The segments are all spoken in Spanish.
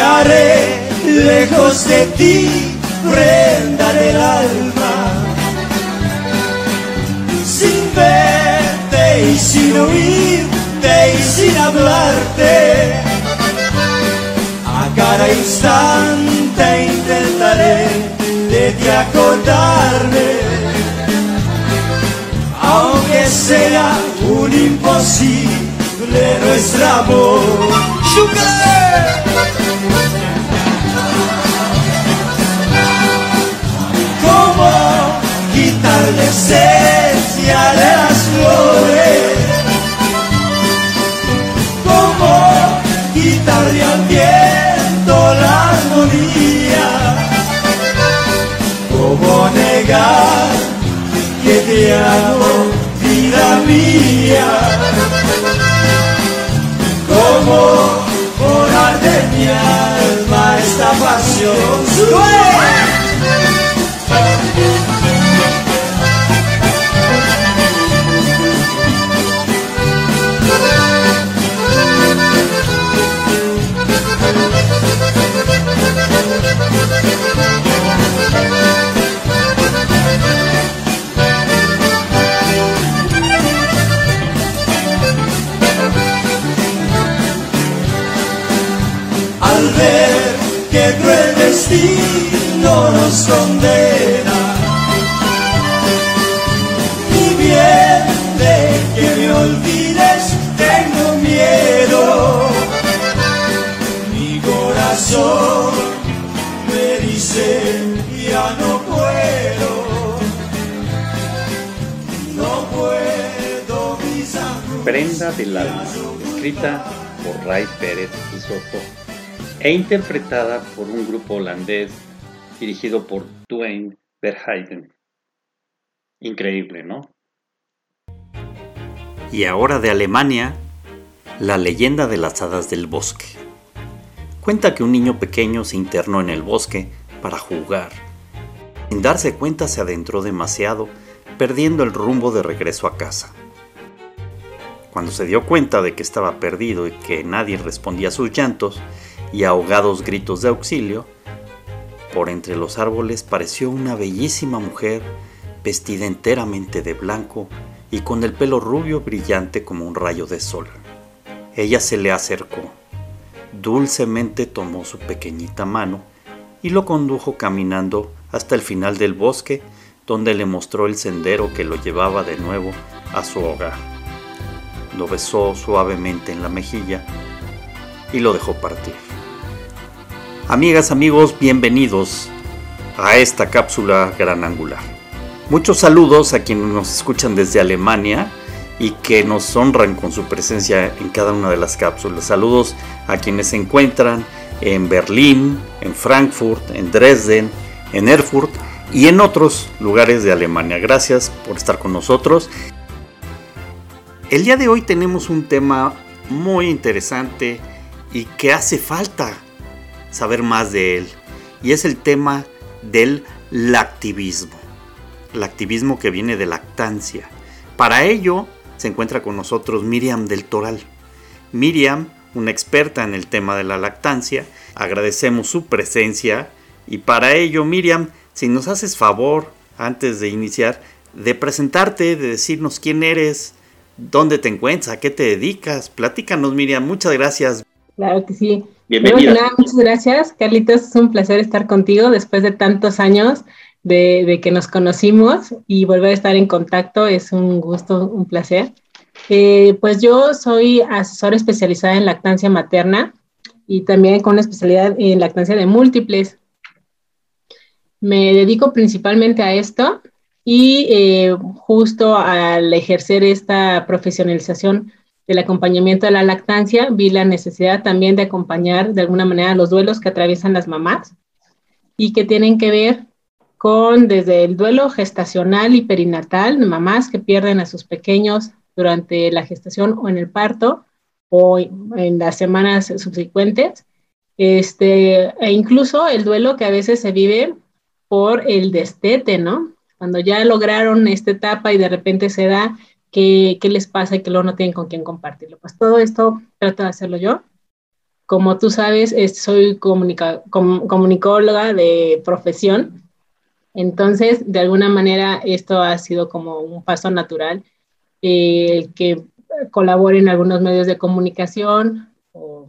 Haré lejos de ti prenda del alma. Sin verte y sin oírte y sin hablarte instante intentaré de ti acordarme, aunque sea un imposible nuestro amor. ¿Cómo quitar la esencia de las flores? ¿Cómo quitarle al viento la armonía? ¿Cómo negar que te amo, vida mía? ¿Cómo borrar de mi alma esta pasión? al e interpretada por un grupo holandés dirigido por Dwayne Verheiden. Increíble, ¿no? Y ahora de Alemania, la leyenda de las hadas del bosque. Cuenta que un niño pequeño se internó en el bosque para jugar. Sin darse cuenta se adentró demasiado, perdiendo el rumbo de regreso a casa. Cuando se dio cuenta de que estaba perdido y que nadie respondía a sus llantos, y ahogados gritos de auxilio, por entre los árboles pareció una bellísima mujer vestida enteramente de blanco y con el pelo rubio brillante como un rayo de sol. Ella se le acercó, dulcemente tomó su pequeñita mano y lo condujo caminando hasta el final del bosque donde le mostró el sendero que lo llevaba de nuevo a su hogar. Lo besó suavemente en la mejilla y lo dejó partir. Amigas, amigos, bienvenidos a esta cápsula gran angular. Muchos saludos a quienes nos escuchan desde Alemania y que nos honran con su presencia en cada una de las cápsulas. Saludos a quienes se encuentran en Berlín, en Frankfurt, en Dresden, en Erfurt y en otros lugares de Alemania. Gracias por estar con nosotros. El día de hoy tenemos un tema muy interesante y que hace falta saber más de él. Y es el tema del lactivismo. El activismo que viene de lactancia. Para ello se encuentra con nosotros Miriam del Toral. Miriam, una experta en el tema de la lactancia, agradecemos su presencia y para ello Miriam, si nos haces favor, antes de iniciar, de presentarte, de decirnos quién eres, dónde te encuentras, a qué te dedicas. Platícanos Miriam, muchas gracias. Claro que sí. Bienvenida. Nada, muchas gracias, Carlitos. Es un placer estar contigo después de tantos años de, de, que nos conocimos y volver a estar en contacto es un gusto, un placer. Eh, pues yo soy asesora especializada en lactancia materna y también con una especialidad en lactancia de múltiples. Me dedico principalmente a esto y eh, justo al ejercer esta profesionalización del acompañamiento de la lactancia, vi la necesidad también de acompañar de alguna manera los duelos que atraviesan las mamás y que tienen que ver con desde el duelo gestacional y perinatal, mamás que pierden a sus pequeños durante la gestación o en el parto o en las semanas subsecuentes, este, e incluso el duelo que a veces se vive por el destete, ¿no? Cuando ya lograron esta etapa y de repente se da qué, les pasa y que luego no tienen con quién compartirlo. Pues todo esto trato de hacerlo yo. Como tú sabes, soy comunicóloga de profesión, entonces de alguna manera esto ha sido como un paso natural, eh, que colabore en algunos medios de comunicación o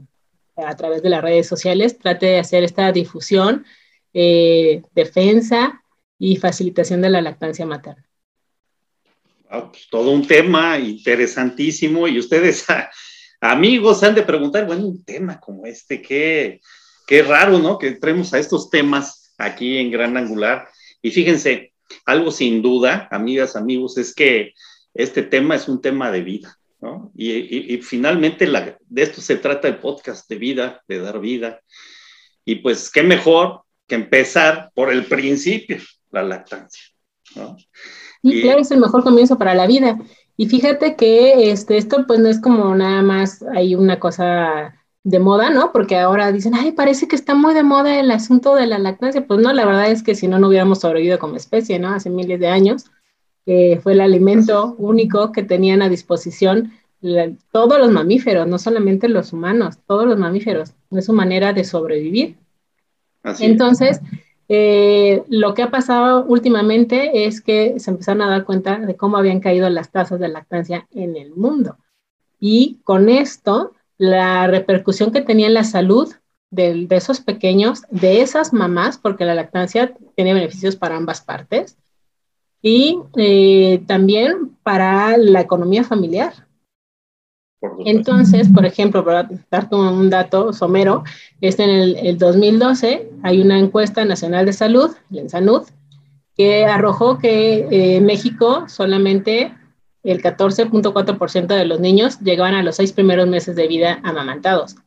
a través de las redes sociales, trate de hacer esta difusión, eh, defensa y facilitación de la lactancia materna. Pues, todo un tema interesantísimo y ustedes, amigos, han de preguntar, bueno, un tema como este, qué, qué raro, ¿no? Que entremos a estos temas aquí en Gran Angular. Y fíjense, algo sin duda, amigas, amigos, es que este tema es un tema de vida, ¿no? Y, finalmente de esto se trata el podcast de vida, de dar vida. Y pues, qué mejor que empezar por el principio, la lactancia, ¿no? Y, claro, es el mejor comienzo para la vida. Y fíjate que este, esto pues no es como nada más hay una cosa de moda, ¿no? Porque ahora dicen, ay, parece que está muy de moda el asunto de la lactancia. Pues no, la verdad es que si no, no hubiéramos sobrevivido como especie, ¿no? Hace miles de años. Eh, fue el alimento único que tenían a disposición todos los mamíferos, no solamente los humanos, todos los mamíferos. Es su manera de sobrevivir. Entonces, eh, lo que ha pasado últimamente es que se empezaron a dar cuenta de cómo habían caído las tasas de lactancia en el mundo. Y con esto, la repercusión que tenía en la salud de, esos pequeños, de esas mamás, porque la lactancia tiene beneficios para ambas partes, y eh, también para la economía familiar. Entonces, por ejemplo, para dar un dato somero, este en el, 2012 hay una encuesta nacional de salud, el SANUD, que arrojó que eh, México solamente el 14.4% de los niños llegaban a los seis primeros meses de vida amamantados.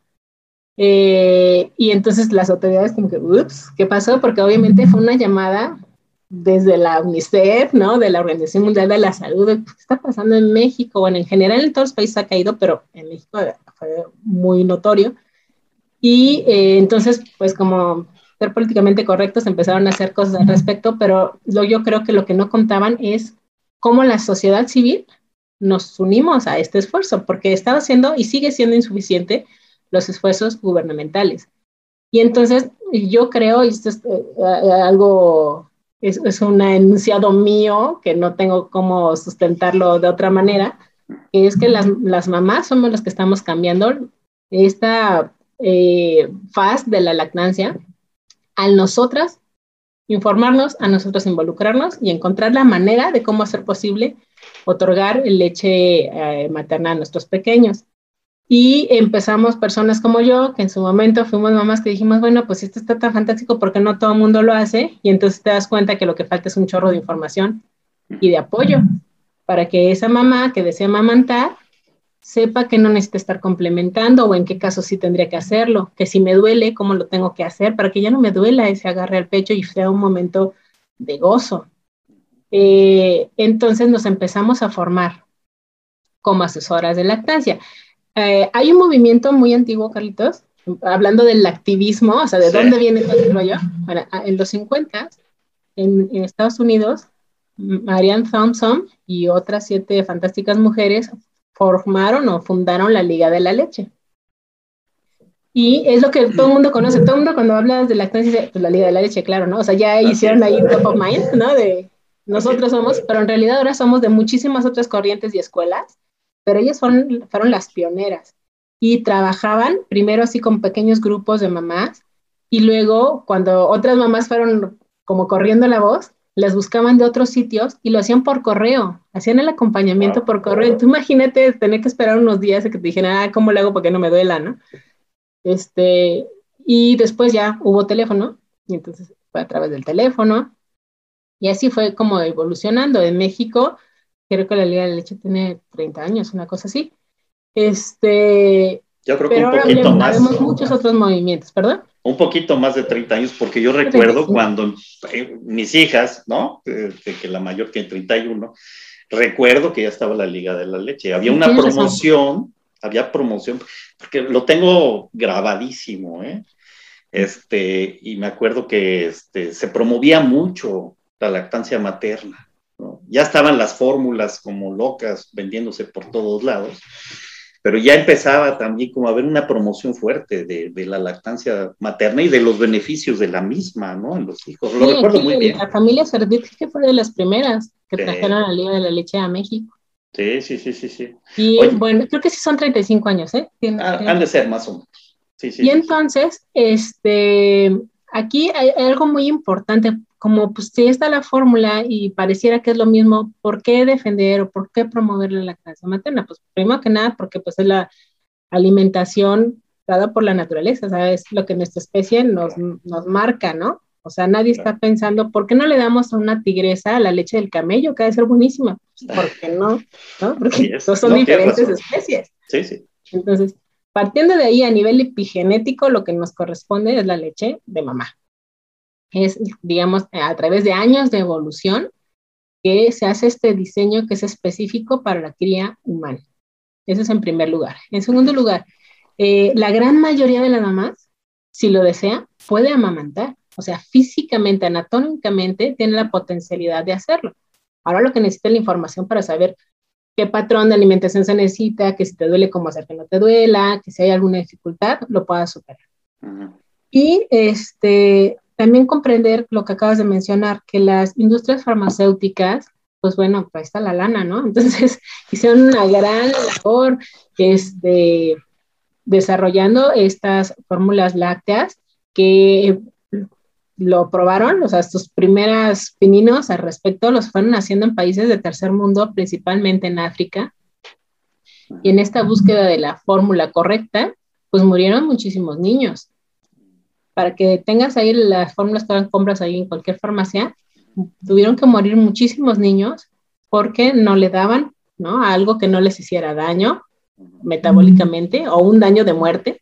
Eh, y entonces las autoridades como que, ups, ¿qué pasó? Porque obviamente fue una llamada desde la UNICEF, ¿no? De la Organización Mundial de la Salud, ¿qué está pasando en México? Bueno, en general en todos los países ha caído, pero en México fue muy notorio. Y eh, entonces, pues como ser políticamente correctos, empezaron a hacer cosas al respecto, pero lo, yo creo que lo que no contaban es cómo la sociedad civil nos unimos a este esfuerzo, porque estaba siendo y sigue siendo insuficiente los esfuerzos gubernamentales. Y entonces yo creo, y esto es eh, algo es, un enunciado mío que no tengo cómo sustentarlo de otra manera, es que las, las mamás somos las que estamos cambiando esta eh, faz de la lactancia al nosotras informarnos, a nosotros involucrarnos y encontrar la manera de cómo hacer posible otorgar leche eh, materna a nuestros pequeños. Y empezamos personas como yo, que en su momento fuimos mamás que dijimos, bueno, pues esto está tan fantástico porque no todo el mundo lo hace. Y entonces te das cuenta que lo que falta es un chorro de información y de apoyo para que esa mamá que desea amamantar sepa que no necesita estar complementando o en qué caso sí tendría que hacerlo, que si me duele, cómo lo tengo que hacer para que ya no me duela ese agarre al pecho y sea un momento de gozo. Eh, entonces nos empezamos a formar como asesoras de lactancia. Eh, hay un movimiento muy antiguo, Carlitos, hablando del activismo, o sea, ¿de dónde viene todo el rollo? Bueno, en los 50, en, en Estados Unidos, Marianne Thompson y otras siete fantásticas mujeres formaron o fundaron la Liga de la Leche. Y es lo que todo el mundo conoce. Todo el mundo cuando hablas de lactancia dice, pues la Liga de la Leche, claro, ¿no? O sea, ya hicieron ahí top of mind, ¿no? De nosotros somos, pero en realidad ahora somos de muchísimas otras corrientes y escuelas pero ellas fueron, fueron las pioneras y trabajaban primero así con pequeños grupos de mamás y luego cuando otras mamás fueron como corriendo la voz, las buscaban de otros sitios y lo hacían por correo, hacían el acompañamiento por correo. Tú imagínate tener que esperar unos días a que te dijeran, ah, ¿cómo le hago para que no me duela, no? Este, y después ya hubo teléfono, y entonces fue a través del teléfono, y así fue como evolucionando. En México, creo que la Liga de Leche tiene 30 años, una cosa así. Este, Yo creo que pero un ahora poquito más. vemos muchos otros movimientos, ¿perdón? Un poquito más de 30 años, porque yo recuerdo cuando eh, mis hijas, ¿no? Eh, que, la mayor tiene 31, recuerdo que ya estaba la Liga de la Leche. Había una razón. promoción, había promoción, porque lo tengo grabadísimo, ¿eh? Este, y me acuerdo que este, se promovía mucho la lactancia materna. Ya estaban las fórmulas como locas vendiéndose por todos lados, pero ya empezaba también como a haber una promoción fuerte de, de la lactancia materna y de los beneficios de la misma, ¿no? En los hijos. Lo Sí, recuerdo aquí muy bien. La familia Servit, que fue de las primeras que Sí. trajeron la Liga de la Leche a México. Sí, sí, sí, sí, sí. Y Oye. bueno, creo que sí son 35 años, ¿eh? Ah, han de ser más o menos. Sí, sí. Y sí, entonces, este, aquí hay algo muy importante, como pues si está la fórmula y pareciera que es lo mismo, ¿por qué defender o por qué promover la lactancia materna? Pues primero que nada, porque pues es la alimentación dada por la naturaleza, ¿sabes? Lo que nuestra especie nos, nos marca, ¿no? O sea, nadie está pensando, ¿por qué no le damos a una tigresa la leche del camello, que ha de ser buenísima? Pues, ¿Por qué no? ¿No? Porque no son no, diferentes especies. Sí, sí. Entonces, partiendo de ahí a nivel epigenético, lo que nos corresponde es la leche de mamá. Es, digamos, a través de años de evolución que se hace este diseño que es específico para la cría humana. Eso es en primer lugar. En segundo lugar, eh, la gran mayoría de las mamás, si lo desea, puede amamantar. O sea, físicamente, anatómicamente, tiene la potencialidad de hacerlo. Ahora lo que necesita es la información para saber qué patrón de alimentación se necesita, que si te duele, cómo hacer que no te duela, que si hay alguna dificultad, lo puedas superar. Ujú. Y este, también comprender lo que acabas de mencionar, que las industrias farmacéuticas, pues bueno, pues ahí está la lana, ¿no? Entonces hicieron una gran labor este, desarrollando estas fórmulas lácteas que lo probaron, o sea, sus primeras pininos al respecto los fueron haciendo en países de tercer mundo, principalmente en África. Y en esta búsqueda de la fórmula correcta, pues murieron muchísimos niños. Para que tengas ahí las fórmulas que compras ahí en cualquier farmacia, tuvieron que morir muchísimos niños porque no le daban, ¿no? Algo que no les hiciera daño metabólicamente o un daño de muerte.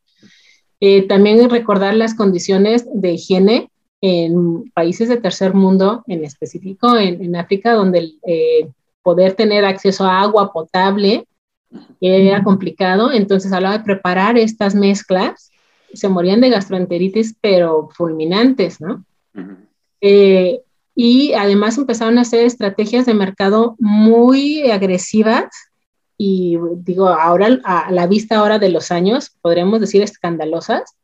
Eh, también recordar las condiciones de higiene en países de tercer mundo, en específico en, África, donde eh, poder tener acceso a agua potable era complicado. Entonces, a la hora de preparar estas mezclas, se morían de gastroenteritis, pero fulminantes, ¿no? Eh, y además empezaron a hacer estrategias de mercado muy agresivas y digo, ahora a la vista ahora de los años, podríamos decir escandalosas,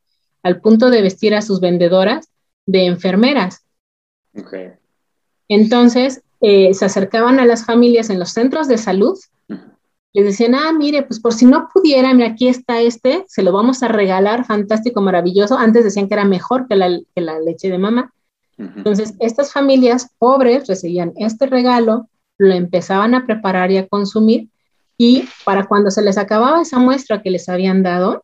al punto de vestir a sus vendedoras de enfermeras. Ok. Entonces, eh, se acercaban a las familias en los centros de salud. Les decían, ah, mire, pues por si no pudiera, mira, aquí está este, se lo vamos a regalar, fantástico, maravilloso. Antes decían que era mejor que la, que la leche de mamá. Entonces, estas familias pobres recibían este regalo, lo empezaban a preparar y a consumir, y para cuando se les acababa esa muestra que les habían dado,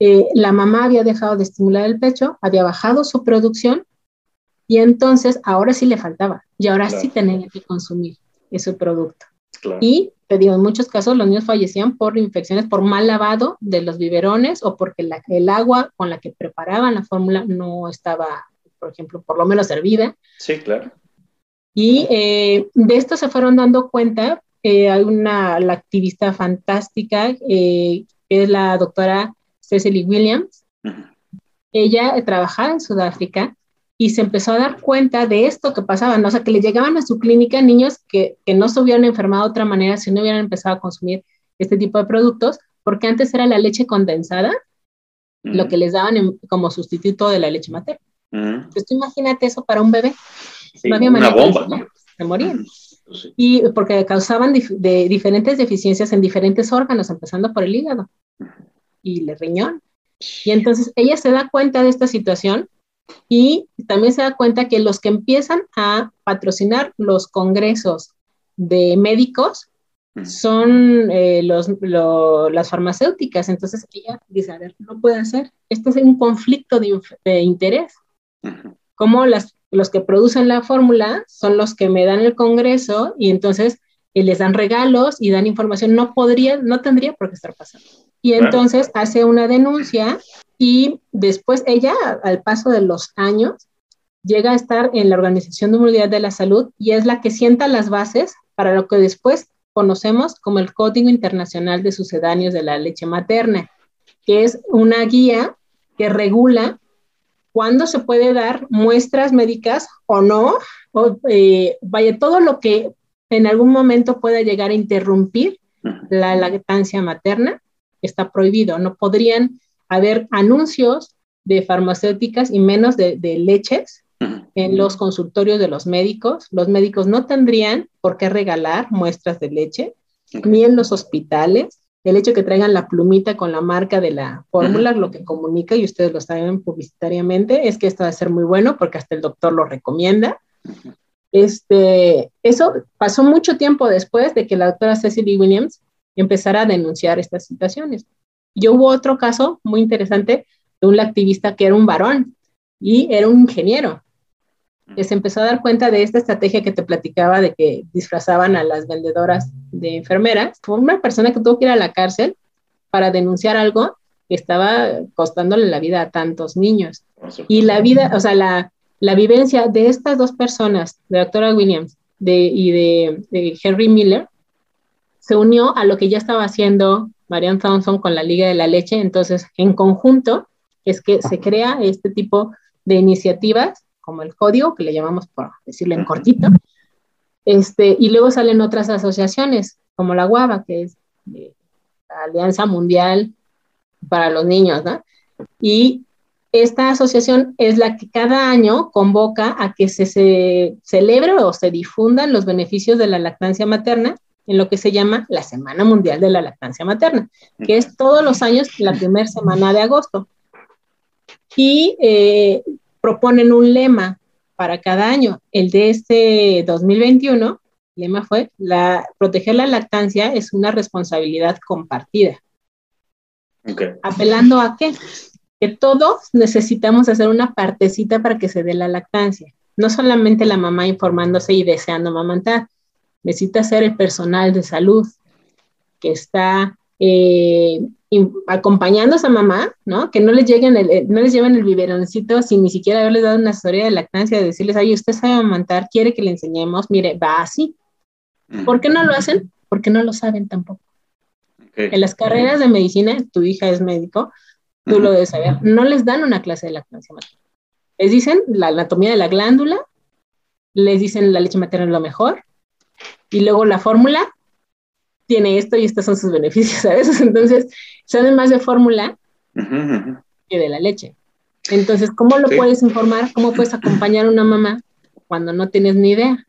eh, la mamá había dejado de estimular el pecho, había bajado su producción, y entonces ahora sí le faltaba, y ahora Claro. sí tenía que consumir ese producto. Claro. Y te digo, en muchos casos los niños fallecían por infecciones por mal lavado de los biberones o porque la- el agua con la que preparaban la fórmula no estaba, por ejemplo, por lo menos hervida. Sí, claro. Y eh, de esto se fueron dando cuenta. eh, hay una la activista fantástica, eh, que es la doctora Cecily Williams. Ella trabajaba en Sudáfrica y se empezó a dar cuenta de esto que pasaba, ¿no? o sea, que le llegaban a su clínica niños que, que no se hubieran enfermado de otra manera si no hubieran empezado a consumir este tipo de productos, porque antes era la leche condensada lo Ujú. que les daban en- como sustituto de la leche materna. Ujú. Entonces, tú imagínate eso para un bebé. Sí, no había una manera de bomba, enseñar, ¿no? Se morían. Pues sí. Y porque causaban dif- de diferentes deficiencias en diferentes órganos, empezando por el hígado y el riñón. Y entonces ella se da cuenta de esta situación Y también se da cuenta que los que empiezan a patrocinar los congresos de médicos son eh, los, las farmacéuticas. Entonces ella dice, a ver, no puede ser. Este es un conflicto de, interés. Como las, los que producen la fórmula son los que me dan el congreso y entonces eh, les dan regalos y dan información. No podría, no tendría por qué estar pasando. Y entonces hace una denuncia y después ella, al paso de los años, llega a estar en la Organización Mundial de la Salud y es la que sienta las bases para lo que después conocemos como el Código Internacional de Sucedáneos de la Leche Materna, que es una guía que regula cuándo se puede dar muestras médicas o no, o, eh, vaya, todo lo que en algún momento pueda llegar a interrumpir la lactancia materna está prohibido. No podrían haber anuncios de farmacéuticas y menos de, leches en los consultorios de los médicos. Los médicos no tendrían por qué regalar muestras de leche, ni en los hospitales. El hecho de que traigan la plumita con la marca de la fórmula, lo que comunica, y ustedes lo saben publicitariamente, es que esto va a ser muy bueno porque hasta el doctor lo recomienda. Este, eso pasó mucho tiempo después de que la doctora Cecily Williams empezara a denunciar estas situaciones. Yo hubo otro caso muy interesante de un activista que era un varón y era un ingeniero que se empezó a dar cuenta de esta estrategia que te platicaba de que disfrazaban a las vendedoras de enfermeras. Fue una persona que tuvo que ir a la cárcel para denunciar algo que estaba costándole la vida a tantos niños. Y la vida, o sea, la, la vivencia de estas dos personas, de la doctora Williams y de, Henry Miller, se unió a lo que ya estaba haciendo Marianne Thompson con la Liga de la Leche. Entonces, en conjunto, es que se crea este tipo de iniciativas, como el código, que le llamamos, por decirlo en cortito, este, y luego salen otras asociaciones, como la Guava, que es eh, la Alianza Mundial para los Niños, ¿no? Y esta asociación es la que cada año convoca a que se, se celebre o se difundan los beneficios de la lactancia materna en lo que se llama la Semana Mundial de la Lactancia Materna, que es todos los años la primera semana de agosto. Y eh, proponen un lema para cada año. El de este 2021, el lema fue, la, proteger la lactancia es una responsabilidad compartida. Apelando a qué? Que todos necesitamos hacer una partecita para que se dé la lactancia. No solamente la mamá informándose y deseando amamantar, necesita ser el personal de salud que está eh, acompañando a esa mamá, ¿no? Que no les lleguen el, no les lleven el biberoncito sin ni siquiera haberles dado una historia de lactancia, de decirles, ay, usted sabe amamantar, quiere que le enseñemos, mire, va así. ¿Por qué no lo hacen? Porque no lo saben tampoco. En las carreras de medicina, tu hija es médico, tú lo debes saber, no les dan una clase de lactancia materna. Les dicen la anatomía de la glándula, les dicen la leche materna es lo mejor, y luego la fórmula tiene esto y estos son sus beneficios, ¿sabes? Entonces, saben más de fórmula que de la leche. Entonces, ¿cómo lo puedes informar? ¿Cómo puedes acompañar a una mamá cuando no tienes ni idea?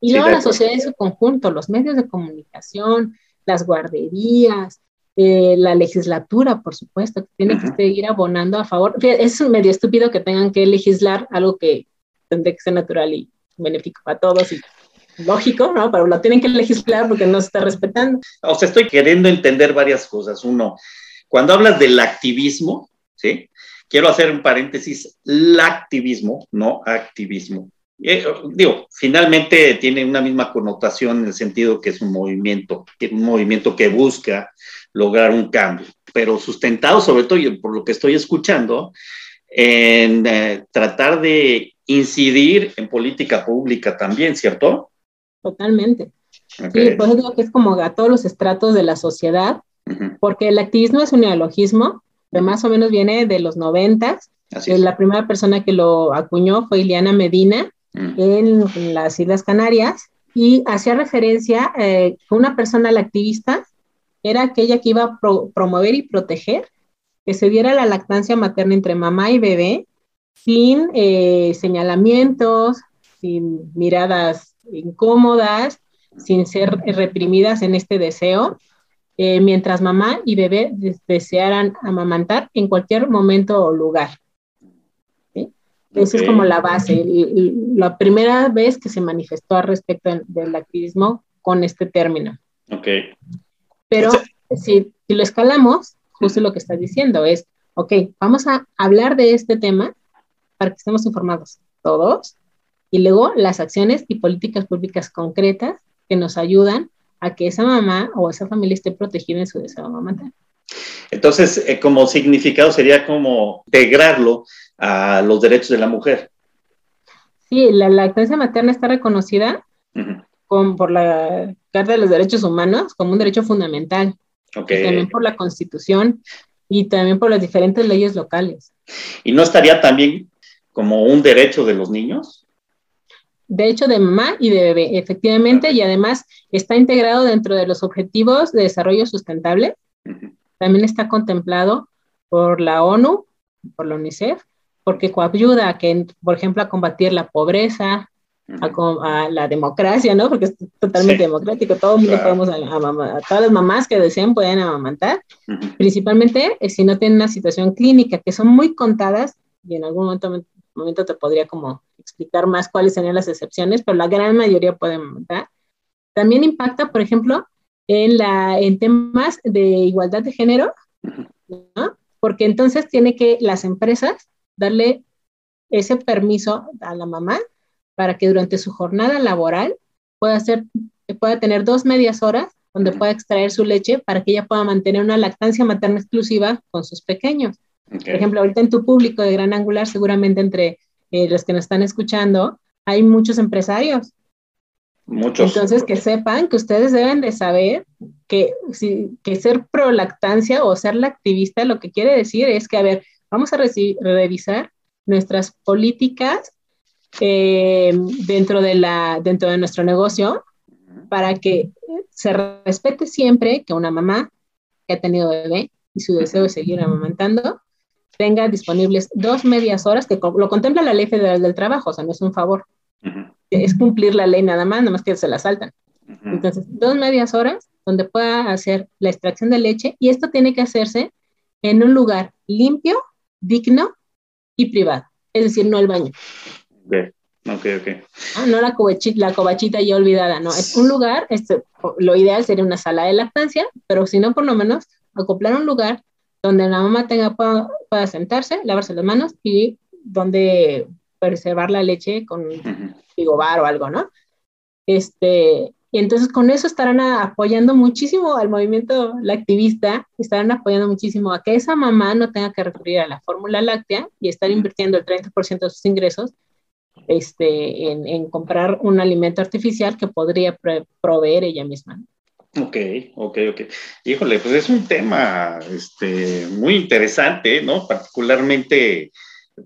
Y luego la sociedad en su conjunto, los medios de comunicación, las guarderías, eh, la legislatura, por supuesto, que tiene que ir abonando a favor. Es medio estúpido que tengan que legislar algo que tendría que ser natural y benéfico para todos y lógico, ¿no? Pero lo tienen que legislar porque no se está respetando. O sea, estoy queriendo entender varias cosas. Uno, cuando hablas del activismo, ¿sí? Quiero hacer un paréntesis, el activismo, no activismo. Eh, digo, finalmente tiene una misma connotación en el sentido que es un movimiento, un movimiento que busca lograr un cambio, pero sustentado sobre todo, por lo que estoy escuchando, en eh, tratar de incidir en política pública también, ¿cierto? Totalmente. Sí, por eso digo que es como a todos los estratos de la sociedad, porque el activismo es un neologismo que más o menos viene de los noventas. La primera persona que lo acuñó fue Ileana Medina en, las Islas Canarias y hacía referencia eh, que una persona, la activista, era aquella que iba a promover y proteger que se diera la lactancia materna entre mamá y bebé sin eh, señalamientos, sin miradas incómodas, sin ser reprimidas en este deseo, eh, mientras mamá y bebé desearan amamantar en cualquier momento o lugar. Esa es como la base, la primera vez que se manifestó al respecto del activismo con este término. Ok. Pero si, si lo escalamos, justo lo que estás diciendo es, ok, vamos a hablar de este tema para que estemos informados todos y luego las acciones y políticas públicas concretas que nos ayudan a que esa mamá o esa familia esté protegida en su deseo materno. Entonces, eh, como significado sería como integrarlo a los derechos de la mujer. Sí, la lactancia materna está reconocida por la Carta de los Derechos Humanos como un derecho fundamental. Okay. también por la Constitución y también por las diferentes leyes locales. ¿Y no estaría también como un derecho de los niños? Derecho de mamá y de bebé, efectivamente, y además está integrado dentro de los objetivos de desarrollo sustentable. También está contemplado por la ONU, por la UNICEF, porque coayuda a que, por ejemplo, a combatir la pobreza, a, la democracia, ¿no? Porque es totalmente democrático, todo el mundo podemos, a, todas las mamás que deseen pueden amamantar, principalmente eh, si no tienen una situación clínica, que son muy contadas, y en algún momento, momento te podría como explicar más cuáles serían las excepciones, pero la gran mayoría pueden amamantar. También impacta, por ejemplo, en, la, en temas de igualdad de género, ¿no? Porque entonces tiene que las empresas darle ese permiso a la mamá para que durante su jornada laboral pueda, hacer, pueda tener dos medias horas donde pueda extraer su leche para que ella pueda mantener una lactancia materna exclusiva con sus pequeños. Por ejemplo, ahorita en tu público de Gran Angular, seguramente entre eh, los que nos están escuchando, hay muchos empresarios. Muchos. Entonces, que sepan que ustedes deben de saber que, si, que ser pro lactancia o ser lactivista lo que quiere decir es que, a ver, vamos a revisar nuestras políticas eh, dentro, de la, dentro de nuestro negocio para que se respete siempre que una mamá que ha tenido bebé y su deseo de seguir amamantando tenga disponibles dos medias horas, que lo contempla la Ley Federal del Trabajo, o sea, no es un favor, es cumplir la ley nada más, nada más que se la saltan. Entonces, dos medias horas donde pueda hacer la extracción de leche y esto tiene que hacerse en un lugar limpio, digno y privado, es decir, no el baño. Ok, ok. Ah, no la cobachita, la cobachita ya olvidada, no, es un lugar, este, lo ideal sería una sala de lactancia, pero si no, por lo menos acoplar un lugar donde la mamá tenga, pueda, sentarse, lavarse las manos y donde preservar la leche con uh o algo, ¿no? Este, y entonces con eso estarán apoyando muchísimo al movimiento activista, estarán apoyando muchísimo a que esa mamá no tenga que recurrir a la fórmula láctea y estar invirtiendo el 30% de sus ingresos este, en, comprar un alimento artificial que podría proveer ella misma. Ok, ok, ok. Híjole, pues es un tema este, muy interesante, ¿no? Particularmente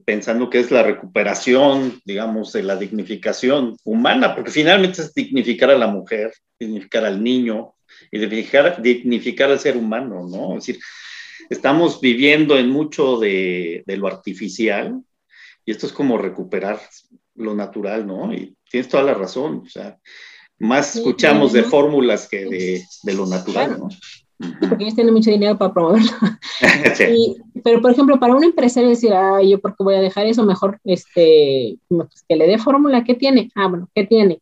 pensando que es la recuperación, digamos, de la dignificación humana, porque finalmente es dignificar a la mujer, dignificar al niño y dignificar, dignificar al ser humano, ¿no? Es decir, estamos viviendo en mucho de, de lo artificial y esto es como recuperar lo natural, ¿no? Y tienes toda la razón, o sea, más escuchamos de fórmulas que de, de, lo natural, ¿no? Porque ellos tienen mucho dinero para promoverlo. pero, por ejemplo, para un empresario decir, ah, yo porque voy a dejar eso, mejor este, pues, que le dé fórmula, ¿qué tiene? Ah, bueno, ¿qué tiene?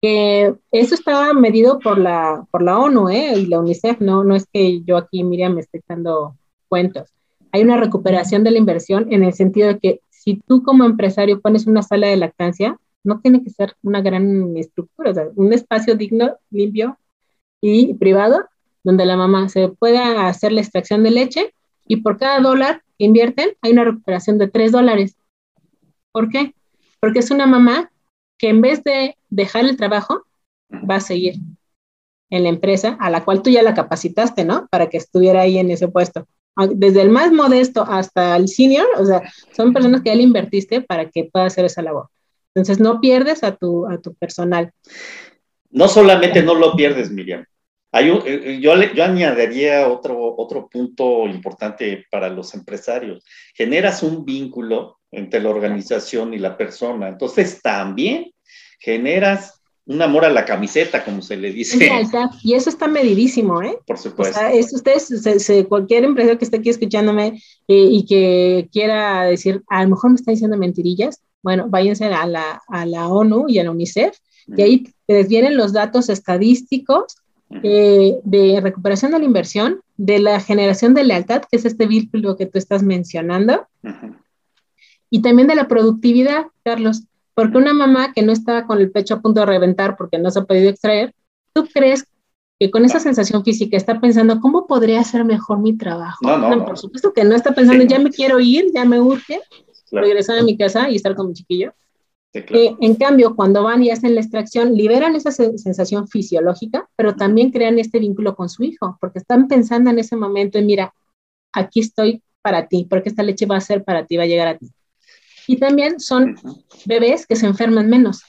Que eso estaba medido por la, por la ONU ¿eh? y la UNICEF, no, no es que yo aquí, Miriam, me esté echando cuentos. Hay una recuperación de la inversión en el sentido de que si tú como empresario pones una sala de lactancia, no tiene que ser una gran estructura, o sea, un espacio digno, limpio y privado, donde la mamá se pueda hacer la extracción de leche y por cada dólar que invierten hay una recuperación de tres dólares. ¿Por qué? Porque es una mamá que en vez de dejar el trabajo, va a seguir en la empresa a la cual tú ya la capacitaste, ¿no? Para que estuviera ahí en ese puesto desde el más modesto hasta el senior, o sea, son personas que ya le invertiste para que pueda hacer esa labor. Entonces, no pierdes a tu, a tu personal. No solamente no lo pierdes, Miriam. Hay un, eh, eh, yo, yo añadiría otro, otro punto importante para los empresarios. Generas un vínculo entre la organización y la persona. Entonces, también generas un amor a la camiseta, como se le dice. Lealtad. Y eso está medidísimo, ¿eh? Por supuesto. O sea, es, ustedes, cualquier empresario que esté aquí escuchándome eh, y que quiera decir, a lo mejor me está diciendo mentirillas, bueno, váyanse a la, a la ONU y a la UNICEF, y ahí les vienen los datos estadísticos eh, de recuperación de la inversión, de la generación de lealtad, que es este vínculo que tú estás mencionando, y también de la productividad, Carlos, porque una mamá que no está con el pecho a punto de reventar porque no se ha podido extraer, ¿tú crees que con esa sensación física está pensando, ¿cómo podría hacer mejor mi trabajo? No, no, por supuesto que no está pensando, ya me quiero ir, ya me urge, regresar a mi casa y estar con mi chiquillo. Eh, en cambio, cuando van y hacen la extracción, liberan esa sensación fisiológica, pero también crean este vínculo con su hijo, porque están pensando en ese momento, en, mira, aquí estoy para ti, porque esta leche va a ser para ti, va a llegar a ti. Y también son bebés que se enferman menos.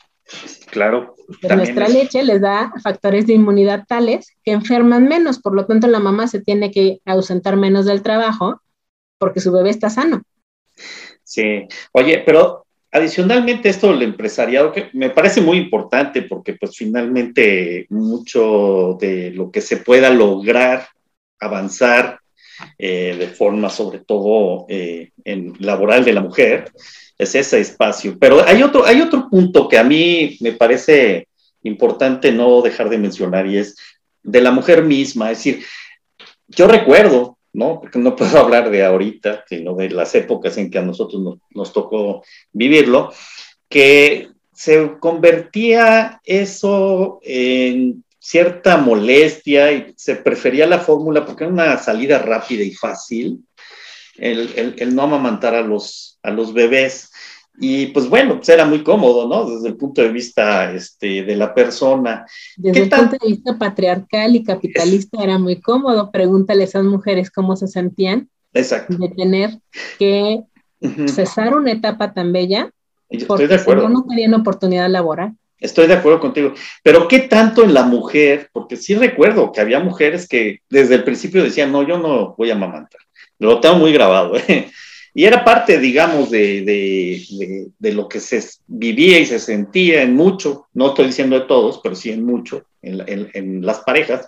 Claro. nuestra leche les da factores de inmunidad tales que enferman menos, por lo tanto la mamá se tiene que ausentar menos del trabajo porque su bebé está sano. Sí, oye, pero Adicionalmente, esto del empresariado, que me parece muy importante porque pues finalmente mucho de lo que se pueda lograr avanzar eh, de forma sobre todo eh, en laboral de la mujer es ese espacio. Pero hay otro, hay otro punto que a mí me parece importante no dejar de mencionar y es de la mujer misma. Es decir, yo recuerdo ¿no? Porque no puedo hablar de ahorita, sino de las épocas en que a nosotros nos, tocó vivirlo, que se convertía eso en cierta molestia y se prefería la fórmula porque era una salida rápida y fácil, el, el, no amamantar a los, a los bebés. Y pues bueno, pues era muy cómodo, ¿no? Desde el punto de vista este, de la persona. Desde el punto de vista patriarcal y capitalista era muy cómodo. Pregúntale a esas mujeres cómo se sentían Exacto. de tener que cesar una etapa tan bella porque Estoy de acuerdo. no tenían oportunidad laboral. Estoy de acuerdo contigo. Pero ¿qué tanto en la mujer? Porque sí recuerdo que había mujeres que desde el principio decían, no, yo no voy a amamantar. Lo tengo muy grabado. ¿eh? Y era parte, digamos, de, de, de, lo que se vivía y se sentía en mucho, no estoy diciendo de todos, pero sí en mucho, en, en, las parejas.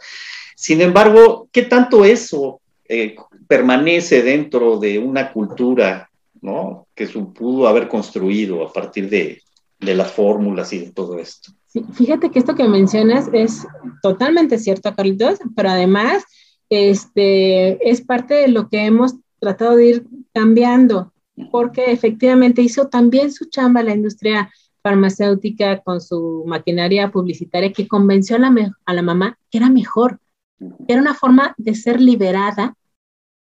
Sin embargo, ¿qué tanto eso eh, permanece dentro de una cultura ¿no? que se pudo haber construido a partir de, de las fórmulas y de todo esto? fíjate que esto que mencionas es totalmente cierto, Carlitos, pero además este, es parte de lo que hemos tratado de ir cambiando, porque efectivamente hizo también su chamba la industria farmacéutica con su maquinaria publicitaria que convenció a la, a la mamá que era mejor, que era una forma de ser liberada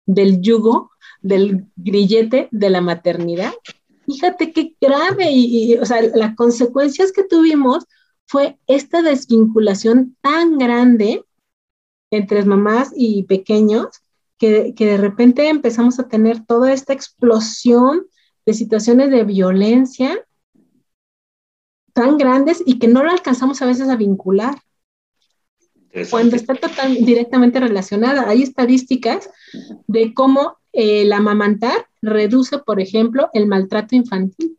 del yugo, del grillete de la maternidad. Fíjate qué grave y, o sea, las consecuencias que tuvimos fue esta desvinculación tan grande entre mamás y pequeños que, de repente empezamos a tener toda esta explosión de situaciones de violencia tan grandes y que no lo alcanzamos a veces a vincular. Cuando está total, directamente relacionada. Hay estadísticas de cómo el amamantar reduce, por ejemplo, el maltrato infantil.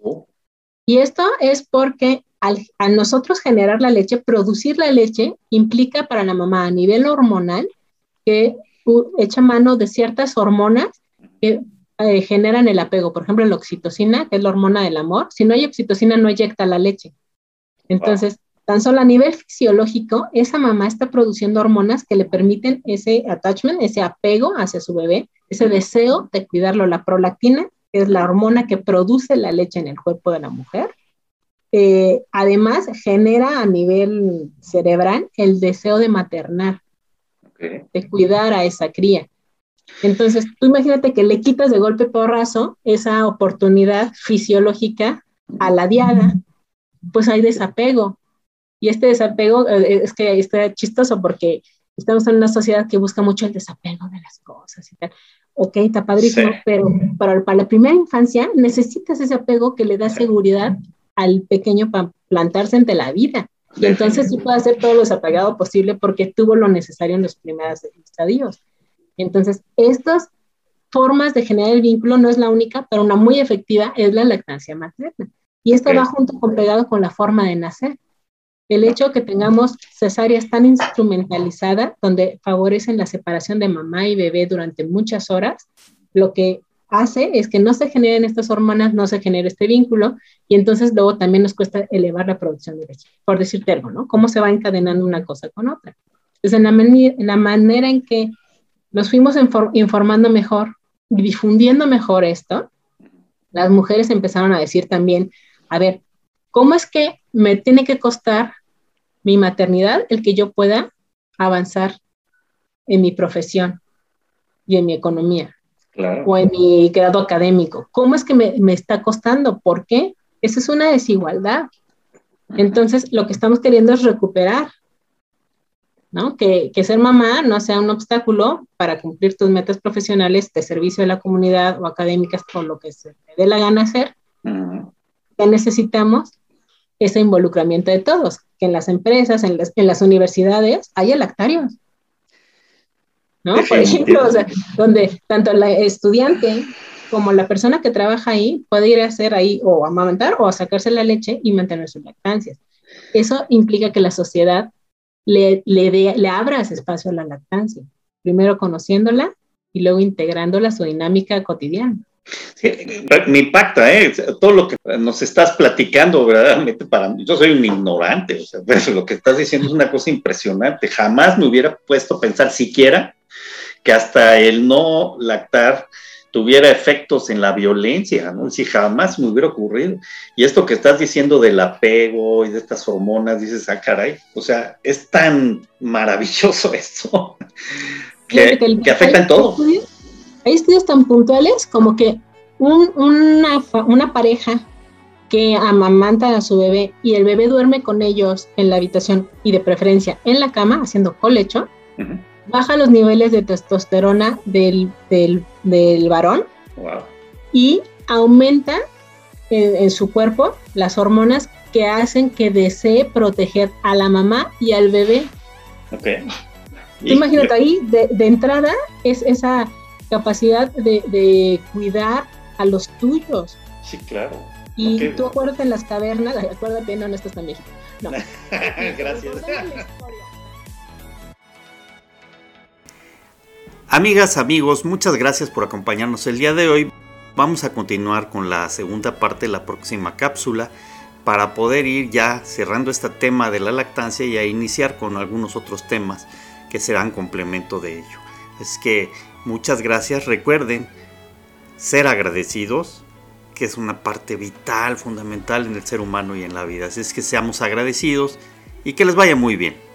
Oh. Y esto es porque al, al, nosotros generar la leche, producir la leche implica para la mamá a nivel hormonal que echa mano de ciertas hormonas que eh, generan el apego. Por ejemplo, la oxitocina, que es la hormona del amor. Si no hay oxitocina, no eyecta la leche. Entonces, tan solo a nivel fisiológico, esa mamá está produciendo hormonas que le permiten ese attachment, ese apego hacia su bebé, ese deseo de cuidarlo. La prolactina, que es la hormona que produce la leche en el cuerpo de la mujer. Eh, además, genera a nivel cerebral el deseo de maternar de cuidar a esa cría. Entonces, tú imagínate que le quitas de golpe porrazo esa oportunidad fisiológica a la diada, pues hay desapego. Y este desapego eh, es que está chistoso porque estamos en una sociedad que busca mucho el desapego de las cosas y tal. Ok, está padrísimo, pero para, para la primera infancia necesitas ese apego que le da seguridad al pequeño para plantarse ante la vida. Y entonces sí puede hacer todo lo desapegado posible porque tuvo lo necesario en los primeros estadios. Entonces, estas formas de generar el vínculo no es la única, pero una muy efectiva es la lactancia materna. Y esto va junto con pegado con la forma de nacer. El hecho que tengamos cesáreas tan instrumentalizadas, donde favorecen la separación de mamá y bebé durante muchas horas, lo que hace es que no se generen estas hormonas, no se genere este vínculo, y entonces luego también nos cuesta elevar la producción de leche, por decirte algo, ¿no? Cómo se va encadenando una cosa con otra. Entonces, en la, manera en que nos fuimos informando mejor y difundiendo mejor esto, las mujeres empezaron a decir también, a ver, ¿cómo es que me tiene que costar mi maternidad el que yo pueda avanzar en mi profesión y en mi economía? O en mi grado académico. ¿Cómo es que me, me está costando? ¿Por qué? Esa es una desigualdad. Entonces, lo que estamos queriendo es recuperar ¿no? Que, ser mamá no sea un obstáculo para cumplir tus metas profesionales de servicio a la comunidad o académicas o lo que se te dé la gana hacer. Que necesitamos ese involucramiento de todos, que en las empresas, en las, universidades, haya lactarios. ¿No? Por ejemplo, donde tanto la estudiante como la persona que trabaja ahí puede ir a hacer ahí o amamantar o a sacarse la leche y mantener sus lactancias. Eso implica que la sociedad le, le, le abras espacio a la lactancia, primero conociéndola y luego integrándola a su dinámica cotidiana. me impacta, ¿eh? Todo lo que nos estás platicando, verdaderamente, para mí, yo soy un ignorante, o sea, lo que estás diciendo es una cosa impresionante. Jamás me hubiera puesto a pensar siquiera que hasta el no lactar tuviera efectos en la violencia, ¿no? Si jamás me hubiera ocurrido. Y esto que estás diciendo del apego y de estas hormonas, dices, ah, caray, o sea, es tan maravilloso esto que, afecta en todo. hay estudios tan puntuales como que una, una pareja que amamanta a su bebé y el bebé duerme con ellos en la habitación y de preferencia en la cama haciendo colecho, baja los niveles de testosterona del, varón y aumenta en, su cuerpo las hormonas que hacen que desee proteger a la mamá y al bebé. Imagínate ahí, de, entrada, es esa capacidad de, cuidar a los tuyos. Sí, claro. Y tú acuérdate en las cavernas, acuérdate, no, no estás tan viejo. No. Gracias. Amigas, amigos, muchas gracias por acompañarnos el día de hoy. Vamos a continuar con la segunda parte de la próxima cápsula para poder ir ya cerrando este tema de la lactancia y a iniciar con algunos otros temas que serán complemento de ello. Es que muchas gracias. Recuerden ser agradecidos, que es una parte vital, fundamental en el ser humano y en la vida. Así es que seamos agradecidos y que les vaya muy bien.